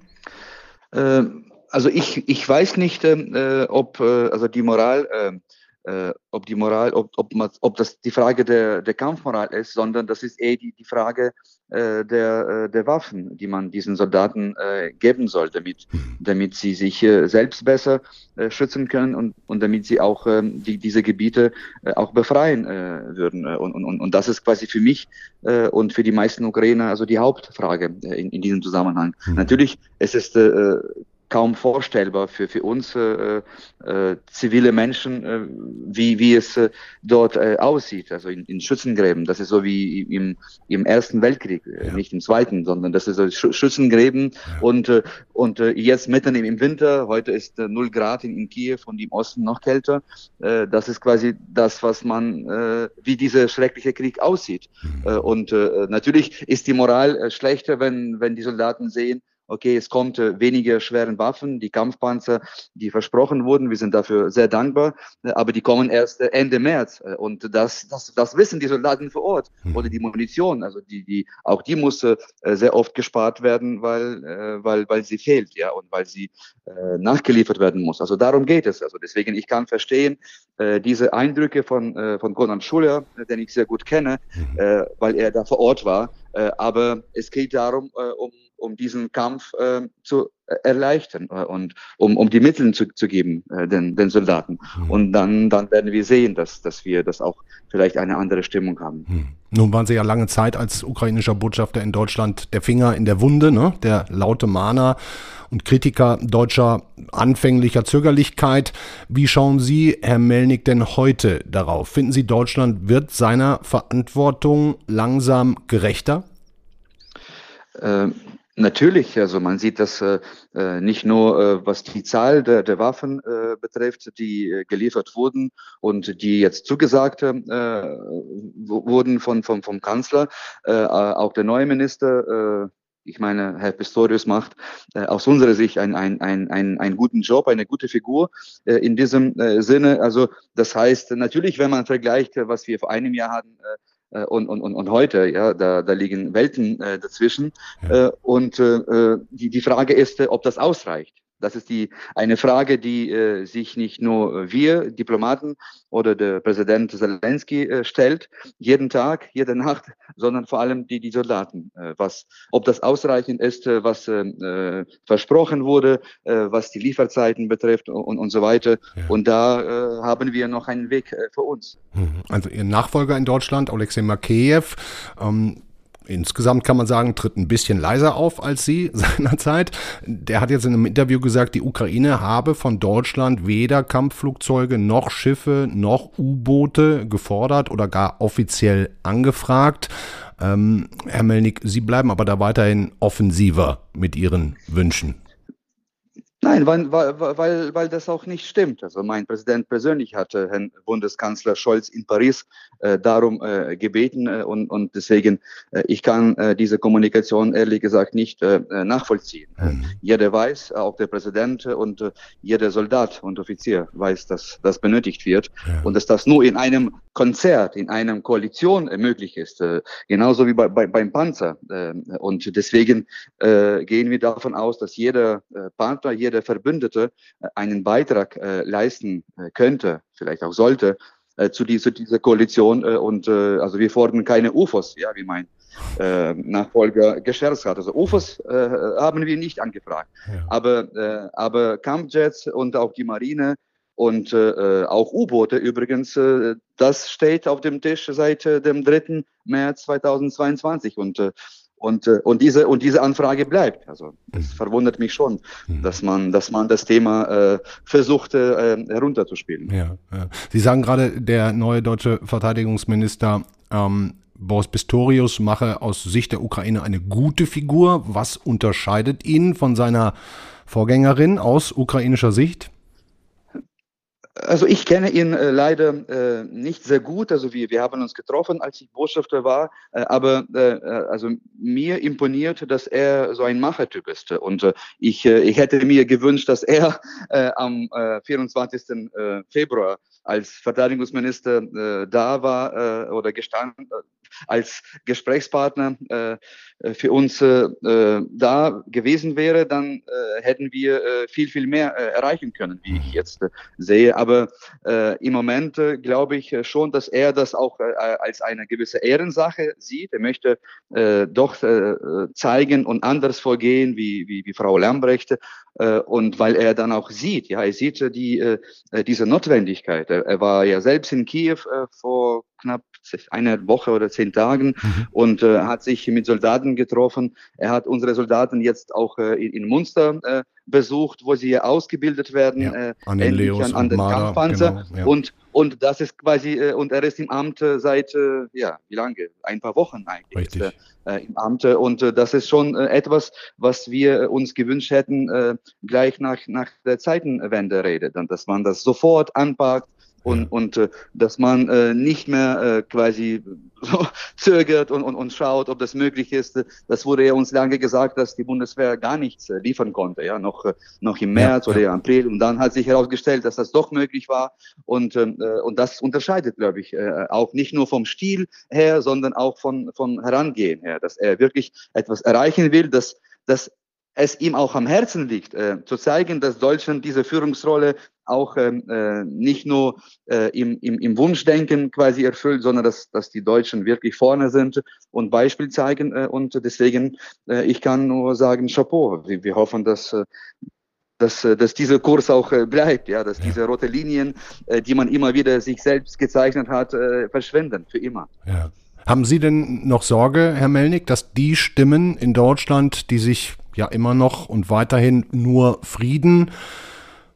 Ähm, also ich, ich weiß nicht, äh, ob äh, also die Moral äh, äh, ob die Moral, ob, ob, man, ob das die Frage der, der Kampfmoral ist, sondern das ist eher die, die Frage äh, der, äh, der Waffen, die man diesen Soldaten äh, geben soll, damit, mhm. damit sie sich äh, selbst besser äh, schützen können und, und damit sie auch äh, die, diese Gebiete äh, auch befreien äh, würden. Und, und, und das ist quasi für mich äh, und für die meisten Ukrainer also die Hauptfrage äh, in, in diesem Zusammenhang. Mhm. Natürlich, es ist äh, kaum vorstellbar für, für uns äh, äh, zivile Menschen, äh, wie, wie es äh, dort äh, aussieht, also in, in Schützengräben. Das ist so wie im, im Ersten Weltkrieg, äh, ja. nicht im Zweiten, sondern das ist so Sch Schützengräben ja. und, äh, und äh, jetzt mitten im Winter, heute ist äh, 0 Grad in, in Kiew und im Osten noch kälter. Äh, das ist quasi das, was man, äh, wie dieser schreckliche Krieg aussieht. Mhm. Äh, und äh, natürlich ist die Moral äh, schlechter, wenn, wenn die Soldaten sehen, okay, es kommt äh, weniger schweren Waffen, die Kampfpanzer, die versprochen wurden. Wir sind dafür sehr dankbar, äh, aber die kommen erst äh, Ende März. Äh, und das, das, das wissen die Soldaten vor Ort mhm. oder die Munition. Also die, die, auch die muss äh, sehr oft gespart werden, weil, äh, weil, weil sie fehlt, ja, und weil sie äh, nachgeliefert werden muss. Also darum geht es. Also deswegen, ich kann verstehen, äh, diese Eindrücke von, äh, von Gonan Schuller, den ich sehr gut kenne, mhm. äh, weil er da vor Ort war. Äh, aber es geht darum, äh, um um diesen Kampf äh, zu erleichtern äh, und um, um die Mittel zu, zu geben äh, den, den Soldaten. Mhm. Und dann, dann werden wir sehen, dass, dass wir das auch vielleicht eine andere Stimmung haben. Mhm. Nun waren Sie ja lange Zeit als ukrainischer Botschafter in Deutschland der Finger in der Wunde, ne? der laute Mahner und Kritiker deutscher anfänglicher Zögerlichkeit. Wie schauen Sie, Herr Melnick, denn heute darauf? Finden Sie, Deutschland wird seiner Verantwortung langsam gerechter? Natürlich, also man sieht das äh, äh, nicht nur, äh, was die Zahl der, der Waffen äh, betrifft, die äh, geliefert wurden und die jetzt zugesagt äh, wurden von, von, vom Kanzler, äh, auch der neue Minister, äh, ich meine, Herr Pistorius macht äh, aus unserer Sicht einen ein, ein, ein, einen guten Job, eine gute Figur äh, in diesem äh, Sinne. Also das heißt, natürlich, wenn man vergleicht, was wir vor einem Jahr hatten, äh, äh, und, und, und, und heute, ja, da, da liegen Welten äh, dazwischen. Ja. Äh, und äh, äh die, die Frage ist, äh, ob das ausreicht. Das ist die eine Frage, die äh, sich nicht nur wir Diplomaten oder der Präsident Zelensky äh, stellt, jeden Tag, jede Nacht, sondern vor allem die, die Soldaten. Äh, was, ob das ausreichend ist, äh, was äh, äh, versprochen wurde, was die Lieferzeiten betrifft und, und so weiter. Ja. Und da haben wir noch einen Weg für uns. Mhm. Also Ihr Nachfolger in Deutschland, Alexei Makeyev, ähm, insgesamt kann man sagen, tritt ein bisschen leiser auf als sie seinerzeit. Der hat jetzt in einem Interview gesagt, die Ukraine habe von Deutschland weder Kampfflugzeuge noch Schiffe noch U-Boote gefordert oder gar offiziell angefragt. Ähm, Herr Melnick, Sie bleiben aber da weiterhin offensiver mit Ihren Wünschen. Nein, weil, weil, weil das auch nicht stimmt. Also mein Präsident persönlich hatte Herrn Bundeskanzler Scholz in Paris äh, darum äh, gebeten äh, und, und deswegen, äh, ich kann äh, diese Kommunikation ehrlich gesagt nicht äh, nachvollziehen. Mhm. Jeder weiß, auch der Präsident und äh, jeder Soldat und Offizier weiß, dass das benötigt wird ja. und dass das nur in einem Konzert, in einer Koalition äh, möglich ist, äh, genauso wie bei, bei, beim Panzer. Äh, und deswegen äh, gehen wir davon aus, dass jeder äh, Partner, jeder jeder Verbündete äh, einen Beitrag äh, leisten äh, könnte, vielleicht auch sollte, zu dieser, dieser Koalition. und also wir fordern keine UFOs, ja, wie mein Nachfolger gescherzt hat. Also UFOs haben wir nicht angefragt. Ja. Aber, aber Kampfjets und auch die Marine und äh, auch U-Boote übrigens, äh, das steht auf dem Tisch seit äh, dem 3. März 2022. Und und, äh, und, diese, und diese Anfrage bleibt. Also das mhm. verwundert mich schon, mhm. dass, man, dass man das Thema äh, versucht äh, herunterzuspielen. Ja, ja. Sie sagen gerade, der neue deutsche Verteidigungsminister ähm, Boris Pistorius mache aus Sicht der Ukraine eine gute Figur. Was unterscheidet ihn von seiner Vorgängerin aus ukrainischer Sicht? Also ich kenne ihn äh, leider äh, nicht sehr gut. Also wir, wir haben uns getroffen, als ich Botschafter war. Äh, aber äh, äh also mir imponiert, dass er so ein Machertyp ist. Und äh, ich, äh, ich hätte mir gewünscht, dass er äh, am äh, 24. Äh, Februar als Verteidigungsminister äh, da war äh, oder gestanden, als Gesprächspartner äh, für uns äh, äh, da gewesen wäre, dann äh, hätten wir äh, viel, viel mehr äh, erreichen können, wie ich jetzt äh, sehe. Aber im Moment glaube ich schon, dass er das auch als eine gewisse Ehrensache sieht. Er möchte doch zeigen und anders vorgehen wie, wie, wie Frau Lambrecht. Und weil er dann auch sieht, ja, er sieht die, diese Notwendigkeit. Er, er war ja selbst in Kiew vor knapp eine Woche oder zehn Tagen mhm. und äh, hat sich mit Soldaten getroffen. Er hat unsere Soldaten jetzt auch äh, in, in Munster äh, besucht, wo sie ausgebildet werden, ja, äh, an den, Leos an, an den Kampfpanzer. Genau, ja. Und und das ist quasi, äh, und er ist im Amt äh, seit, ja, wie lange? Ein paar Wochen eigentlich. Richtig. Ist, Im Amt. Und das ist schon etwas, was wir uns gewünscht hätten, gleich nach, nach der Zeitenwende redet. Und dass man das sofort anpackt, und, ja. und äh, dass man äh, nicht mehr äh, quasi so zögert und, und, und schaut, ob das möglich ist. Das wurde ja uns lange gesagt, dass die Bundeswehr gar nichts äh, liefern konnte, ja, noch, äh, noch im März ja, oder ja. im April. Und dann hat sich herausgestellt, dass das doch möglich war. Und, ähm, äh, und das unterscheidet, glaube ich, äh, auch nicht nur vom Stil her, sondern auch von, von Herangehen her, dass er wirklich etwas erreichen will, dass, dass es ihm auch am Herzen liegt, äh, zu zeigen, dass Deutschland diese Führungsrolle auch ähm, äh, nicht nur äh, im, im, im Wunschdenken quasi erfüllt, sondern dass, dass die Deutschen wirklich vorne sind und Beispiel zeigen. Äh, und deswegen, äh, ich kann nur sagen, Chapeau. Wir, wir hoffen, dass, äh, dass, äh, dass dieser Kurs auch äh, bleibt, ja, dass ja. diese rote Linien, äh, die man immer wieder sich selbst gezeichnet hat, äh, verschwinden für immer. Ja. Haben Sie denn noch Sorge, Herr Melnick, dass die Stimmen in Deutschland, die sich ja immer noch und weiterhin nur Frieden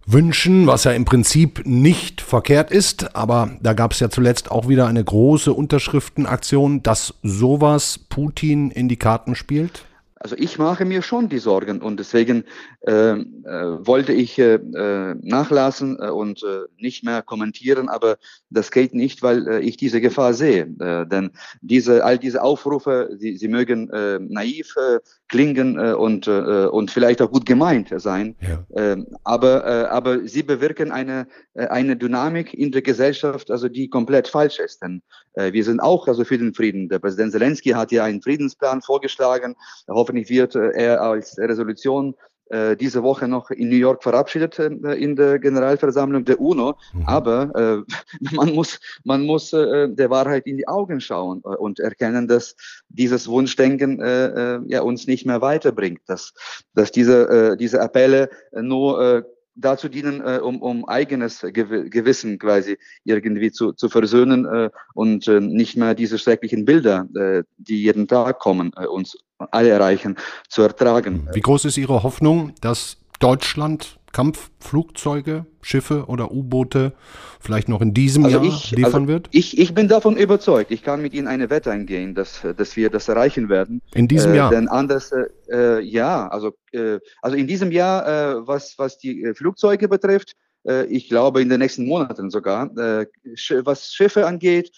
wünschen, was ja im Prinzip nicht verkehrt ist, aber da gab es ja zuletzt auch wieder eine große Unterschriftenaktion, dass sowas Putin in die Karten spielt? Also ich mache mir schon die Sorgen und deswegen wollte ich äh, äh nachlassen äh, und äh, nicht mehr kommentieren, aber das geht nicht, weil äh, ich diese Gefahr sehe. Äh, denn diese, all diese Aufrufe, sie, sie mögen äh, naiv äh, klingen äh, und, äh, und vielleicht auch gut gemeint sein, ja. äh, aber, äh, aber sie bewirken eine, äh, eine Dynamik in der Gesellschaft, also die komplett falsch ist. Denn äh, wir sind auch also für den Frieden. Der Präsident Zelensky hat ja einen Friedensplan vorgeschlagen. Hoffentlich wird äh, er als Resolution äh, diese Woche noch in New York verabschiedet äh, in der Generalversammlung der UNO. Mhm. Aber äh, man muss, man muss äh, der Wahrheit in die Augen schauen äh, und erkennen, dass dieses Wunschdenken äh, äh, ja, uns nicht mehr weiterbringt, dass, dass diese, äh, diese Appelle nur äh, dazu dienen, äh, um, um eigenes Gewissen quasi irgendwie zu, zu versöhnen äh, und äh, nicht mehr diese schrecklichen Bilder, äh, die jeden Tag kommen, äh, uns alle erreichen, zu ertragen. Wie groß ist Ihre Hoffnung, dass Deutschland Kampfflugzeuge, Schiffe oder U-Boote vielleicht noch in diesem also Jahr ich, liefern also wird? Ich, ich bin davon überzeugt. Ich kann mit Ihnen eine Wette eingehen, dass, dass wir das erreichen werden. In diesem äh, Jahr? Denn anders, äh, äh, ja, also, äh, also in diesem Jahr, äh, was, was die äh, Flugzeuge betrifft, ich glaube in den nächsten Monaten sogar. Was Schiffe angeht,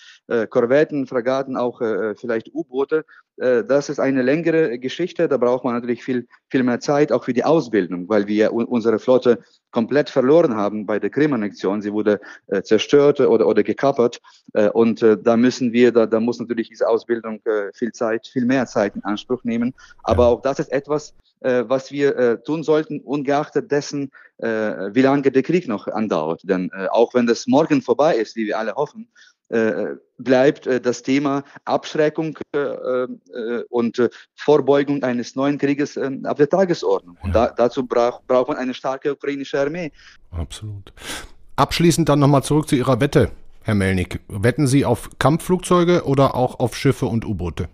Korvetten, Fregatten, auch vielleicht U-Boote, äh, das ist eine längere Geschichte. Da braucht man natürlich viel, viel mehr Zeit, auch für die Ausbildung, weil wir unsere Flotte komplett verloren haben bei der Krim-Annexion. Sie wurde äh, zerstört oder, oder gekappert. Äh, und äh, da müssen wir, da, da muss natürlich diese Ausbildung äh, viel Zeit, viel mehr Zeit in Anspruch nehmen. Aber auch das ist etwas, äh, was wir äh, tun sollten, ungeachtet dessen, äh, wie lange der Krieg noch andauert. Denn äh, auch wenn das morgen vorbei ist, wie wir alle hoffen, äh, bleibt äh, das Thema Abschreckung und Vorbeugung eines neuen Krieges auf der Tagesordnung. Und da, dazu braucht, braucht man eine starke ukrainische Armee. Absolut. Abschließend dann nochmal zurück zu Ihrer Wette, Herr Melnik. Wetten Sie auf Kampfflugzeuge oder auch auf Schiffe und U-Boote?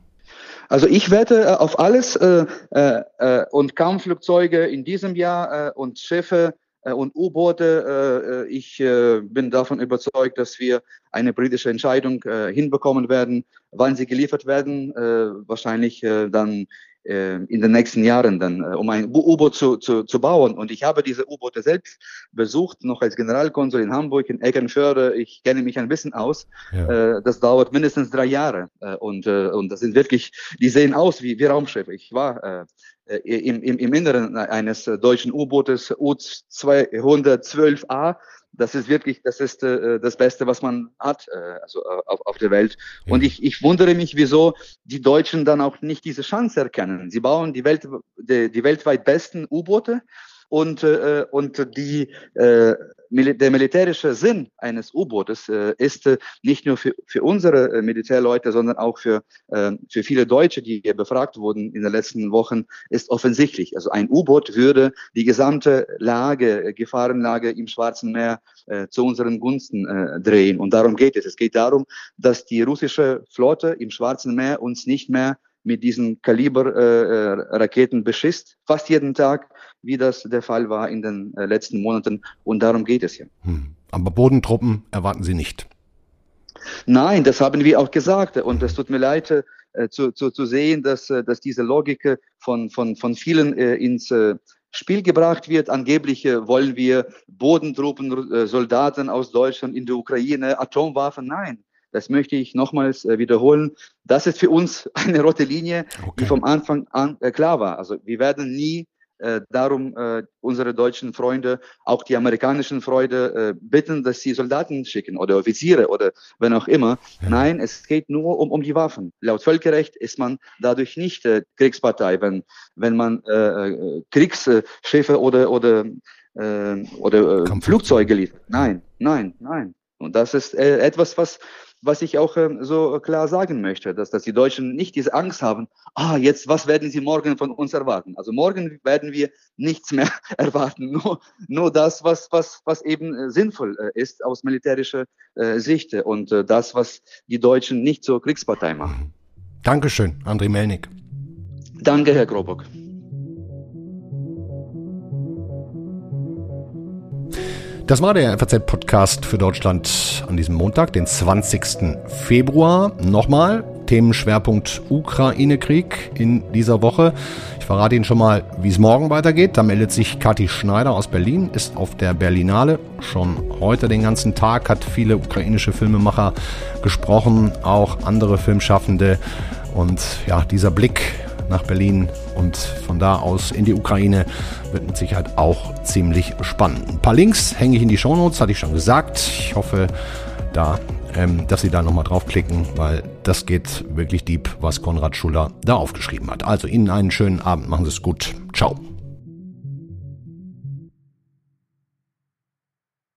Also ich wette auf alles äh, äh, und Kampfflugzeuge in diesem Jahr äh, und Schiffe äh, und U-Boote. Äh, äh, ich bin davon überzeugt, dass wir eine politische Entscheidung hinbekommen werden, wann sie geliefert werden. Wahrscheinlich dann in den nächsten Jahren dann, um ein U-Boot zu, zu, zu bauen. Und ich habe diese U-Boote selbst besucht, noch als Generalkonsul in Hamburg, in Eckernförde. Ich kenne mich ein bisschen aus. Ja. Das dauert mindestens drei Jahre. Und, und das sind wirklich, die sehen aus wie, wie Raumschiffe. Ich war äh, im, im, im Inneren eines deutschen U-Bootes U-212A. Das ist wirklich, das ist äh, das Beste, was man hat, äh, also äh, auf, auf der Welt. Ja. Und ich, ich wundere mich, wieso die Deutschen dann auch nicht diese Chance erkennen. Sie bauen die, Welt, die, die weltweit besten U-Boote und, äh, und die, äh, der militärische Sinn eines U-Bootes äh, ist äh, nicht nur für, für unsere äh, Militärleute, sondern auch für, äh, für viele Deutsche, die hier befragt wurden in den letzten Wochen, ist offensichtlich. Also ein U-Boot würde die gesamte Lage, äh, Gefahrenlage im Schwarzen Meer äh, zu unseren Gunsten äh, drehen. Und darum geht es. Es geht darum, dass die russische Flotte im Schwarzen Meer uns nicht mehr mit diesen Kaliber-Raketen äh, äh beschisst, fast jeden Tag, wie das der Fall war in den äh, letzten Monaten. Und darum geht es ja. Hm. Aber Bodentruppen erwarten Sie nicht. Nein, das haben wir auch gesagt. Und es tut mir leid, äh, zu, zu, zu sehen, dass, dass diese Logik von, von, von vielen ins Spiel gebracht wird. Angeblich wollen wir Bodentruppen, Soldaten aus Deutschland in der Ukraine, Atomwaffen. Nein, das möchte ich nochmals äh, wiederholen. Das ist für uns eine rote Linie, okay. die vom Anfang an äh, klar war. Also wir werden nie äh, darum äh, unsere deutschen Freunde, auch die amerikanischen Freunde äh, bitten, dass sie Soldaten schicken oder Offiziere oder wenn auch immer. Ja. Nein, es geht nur um, um die Waffen. Laut Völkerrecht ist man dadurch nicht äh, Kriegspartei, wenn, wenn man äh, äh Kriegsschiffe oder, oder, äh, oder äh, Flugzeuge liefert. Nein, nein, nein. Und das ist äh, etwas, was was ich auch ähm, so klar sagen möchte, dass, dass die Deutschen nicht diese Angst haben, ah, jetzt, was werden sie morgen von uns erwarten? Also morgen werden wir nichts mehr erwarten, nur, nur das, was, was, was eben äh, sinnvoll äh, ist aus militärischer äh, Sicht und äh, das, was die Deutschen nicht zur Kriegspartei machen. Dankeschön, André Melnik. Danke, Herr Grobock. Das war der FAZ-Podcast für Deutschland an diesem Montag, den 20. Februar. Nochmal Themenschwerpunkt Ukraine-Krieg in dieser Woche. Ich verrate Ihnen schon mal, wie es morgen weitergeht. Da meldet sich Kathi Schneider aus Berlin, ist auf der Berlinale schon heute den ganzen Tag, hat viele ukrainische Filmemacher gesprochen, auch andere Filmschaffende. Und ja, dieser Blick nach Berlin und von da aus in die Ukraine wird mit Sicherheit auch ziemlich spannend. Ein paar Links hänge ich in die Shownotes, hatte ich schon gesagt. Ich hoffe, da, ähm, dass Sie da nochmal draufklicken, weil das geht wirklich deep, was Konrad Schuller da aufgeschrieben hat. Also Ihnen einen schönen Abend, machen Sie es gut. Ciao.